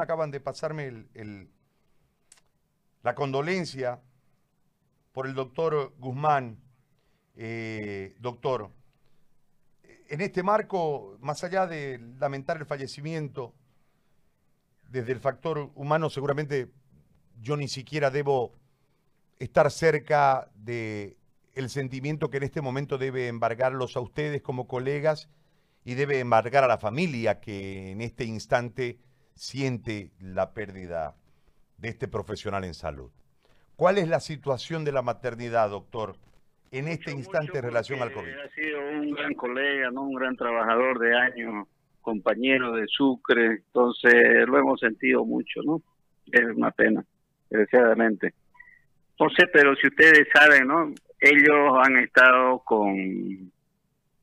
acaban de pasarme la condolencia por el doctor Guzmán. Eh, doctor, en este marco, más allá de lamentar el fallecimiento, desde el factor humano seguramente yo ni siquiera debo estar cerca de el sentimiento que en este momento debe embargarlos a ustedes como colegas y debe embargar a la familia que en este instante siente la pérdida de este profesional en salud. ¿Cuál es la situación de la maternidad, doctor, en este instante en relación al COVID? Ha sido un gran colega, ¿no? un gran trabajador de años, compañero de Sucre, entonces lo hemos sentido mucho, ¿no? Es una pena, desgraciadamente. No sé, pero si ustedes saben, ¿no? Ellos han estado con,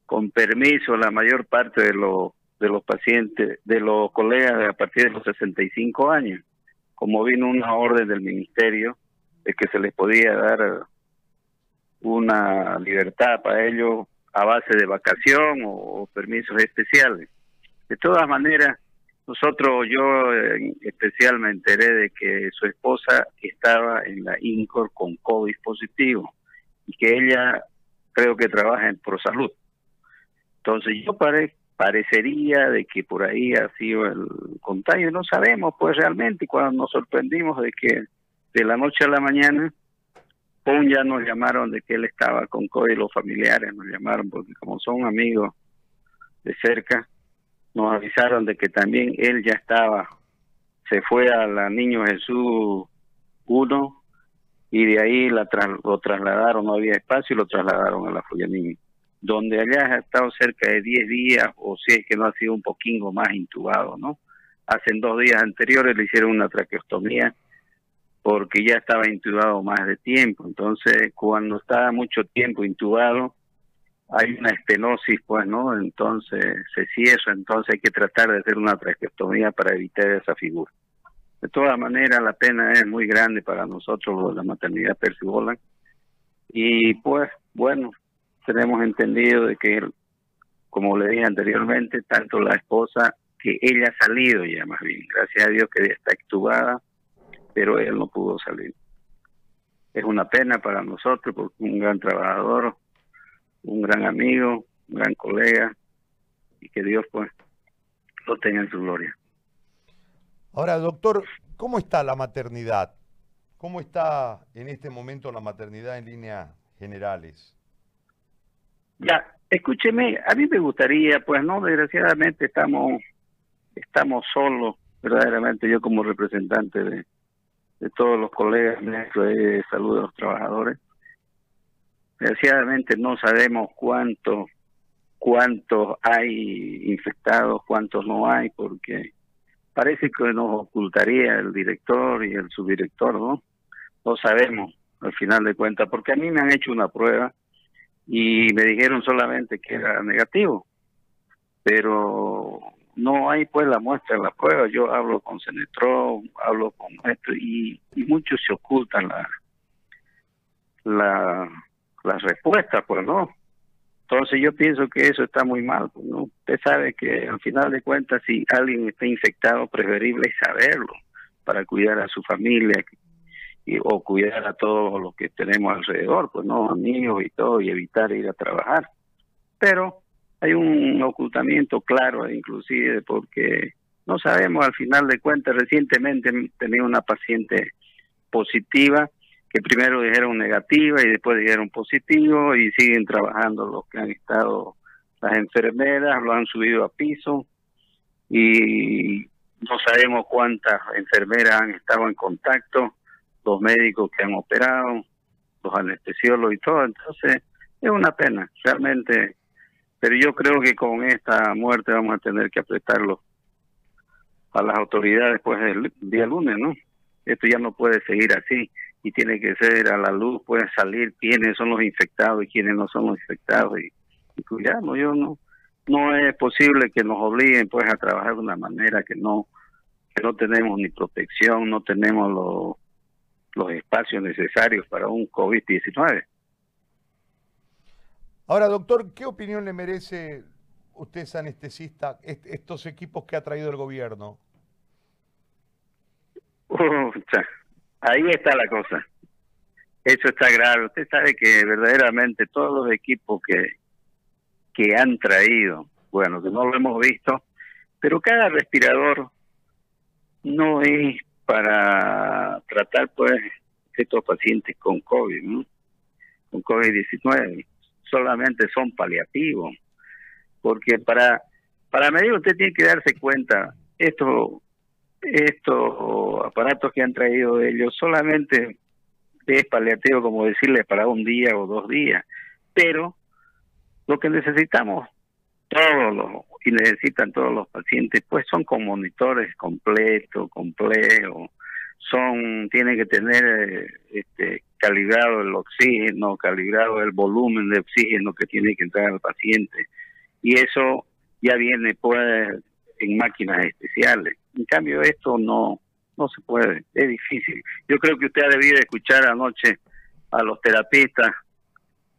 con permiso la mayor parte de los de los pacientes, de los colegas a partir de los 65 años, como vino una orden del ministerio de que se les podía dar una libertad para ellos a base de vacación o, permisos especiales. De todas maneras, nosotros, yo en especial me enteré de que su esposa estaba en la INCOR con COVID positivo y que ella creo que trabaja en ProSalud. Entonces yo paré, parecería de que por ahí ha sido el contagio. No sabemos, pues realmente, cuando nos sorprendimos de que de la noche a la mañana, pum, ya nos llamaron de que él estaba con COVID, los familiares nos llamaron, porque como son amigos de cerca, nos avisaron de que también él ya estaba, se fue a la Niño Jesús 1 y de ahí la lo trasladaron, no había espacio y lo trasladaron a la Niño donde allá ha estado cerca de 10 días, o si es que no ha sido un poquito más intubado, ¿no? Hace dos días anteriores le hicieron una traqueostomía porque ya estaba intubado más de tiempo. Entonces, cuando está mucho tiempo intubado, hay una estenosis, pues, ¿no? Entonces se cierra, entonces hay que tratar de hacer una traqueostomía para evitar esa figura. De todas maneras, la pena es muy grande para nosotros, la maternidad Percibolan. Y pues, bueno, tenemos entendido de que, como le dije anteriormente, tanto la esposa, que ella ha salido ya más bien, gracias a Dios que está actuada, pero él no pudo salir. Es una pena para nosotros, porque un gran trabajador, un gran amigo, un gran colega, y que Dios pues lo tenga en su gloria. Ahora, doctor, ¿cómo está la maternidad? ¿Cómo está en este momento la maternidad en líneas generales? Ya, escúcheme, a mí me gustaría, pues no, desgraciadamente estamos estamos solos, verdaderamente yo como representante de, de todos los colegas de salud de los trabajadores. Desgraciadamente no sabemos cuántos cuántos hay infectados, cuántos no hay, porque parece que nos ocultaría el director y el subdirector, ¿no? No sabemos al final de cuentas, porque a mí me han hecho una prueba y me dijeron solamente que era negativo, pero no hay pues la muestra la prueba. Yo hablo con Cenetro, hablo con esto y, muchos se ocultan la, la, las respuestas, pues no. Entonces yo pienso que eso está muy mal, pues, ¿no? Usted sabe que al final de cuentas si alguien está infectado, preferible saberlo para cuidar a su familia, o cuidar a todos los que tenemos alrededor, pues no, amigos y todo, y evitar ir a trabajar. Pero hay un ocultamiento claro, inclusive, porque no sabemos al final de cuentas, recientemente tenía una paciente positiva, que primero dijeron negativa y después dijeron positivo y siguen trabajando los que han estado, las enfermeras, lo han subido a piso y no sabemos cuántas enfermeras han estado en contacto los médicos que han operado, los anestesiólogos y todo. Entonces, es una pena, realmente. Pero yo creo que con esta muerte vamos a tener que apretarlo a las autoridades después del día lunes, ¿no? Esto ya no puede seguir así y tiene que ser a la luz, pueden salir quiénes son los infectados y quiénes no son los infectados y, y cuidarnos. Yo no, no es posible que nos obliguen pues a trabajar de una manera que no que no tenemos ni protección, no tenemos los los espacios necesarios para un COVID-19. Ahora, doctor, ¿qué opinión le merece usted es anestesista estos equipos que ha traído el gobierno? ahí está la cosa. Eso está grave. Usted sabe que verdaderamente todos los equipos que, que han traído, bueno, que no lo hemos visto, pero cada respirador no es para tratar pues estos pacientes con COVID, ¿no? con COVID-19, solamente son paliativos, porque para para medir usted tiene que darse cuenta, estos estos aparatos que han traído ellos solamente es paliativo como decirle para un día o dos días, pero lo que necesitamos todos los y necesitan todos los pacientes pues son con monitores completos, complejos, son tienen que tener este calibrado el oxígeno, calibrado el volumen de oxígeno que tiene que entrar al paciente y eso ya viene pues en máquinas especiales. En cambio esto no no se puede, es difícil. Yo creo que usted ha debido escuchar anoche a los terapistas,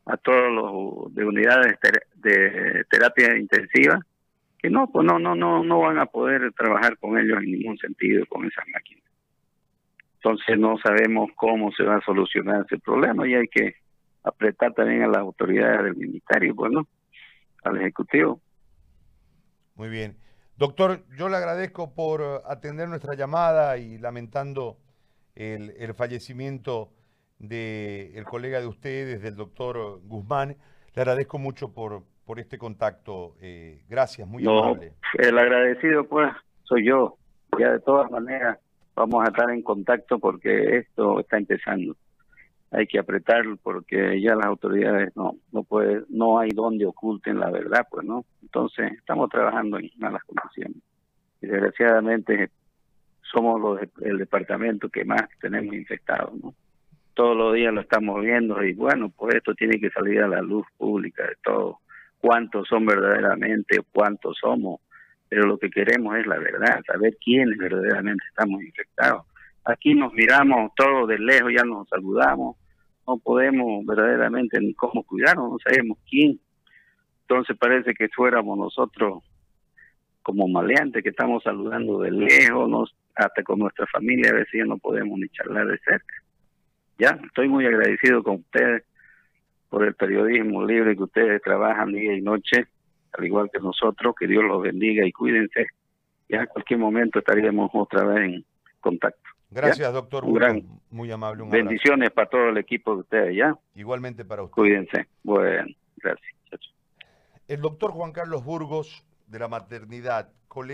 a todos los de unidades de terapia intensiva, que no, pues no, no, no, no van a poder trabajar con ellos en ningún sentido con esas máquinas. Entonces no sabemos cómo se va a solucionar ese problema y hay que apretar también a las autoridades del ministerio, bueno, al Ejecutivo. Muy bien. Doctor, yo le agradezco por atender nuestra llamada y lamentando el, fallecimiento del colega de ustedes, del doctor Guzmán. Le agradezco mucho por, por este contacto. Eh, gracias, muy amable. El agradecido, pues, soy yo. Ya de todas maneras vamos a estar en contacto porque esto está empezando. Hay que apretar porque ya las autoridades no no puede no hay donde oculten la verdad, pues no. Entonces estamos trabajando en malas condiciones. Y desgraciadamente somos los, el departamento que más tenemos infectados, ¿no? Todos los días lo estamos viendo y bueno, pues esto tiene que salir a la luz pública de todo. Cuántos son verdaderamente, cuántos somos pero lo que queremos es la verdad, saber quiénes verdaderamente estamos infectados. Aquí nos miramos todos de lejos, ya nos saludamos, no podemos verdaderamente ni cómo cuidarnos, no sabemos quién. Entonces parece que fuéramos nosotros como maleantes que estamos saludando de lejos, nos, hasta con nuestra familia a veces ya no podemos ni charlar de cerca. Ya, estoy muy agradecido con ustedes por el periodismo libre que ustedes trabajan día y noche al igual que nosotros, que Dios los bendiga y cuídense. Ya en cualquier momento estaríamos otra vez en contacto. Gracias, doctor. muy amable. bendiciones para todo el equipo de ustedes, ¿ya? Igualmente para ustedes. Cuídense. Bueno, gracias. El doctor Juan Carlos Burgos, de la maternidad,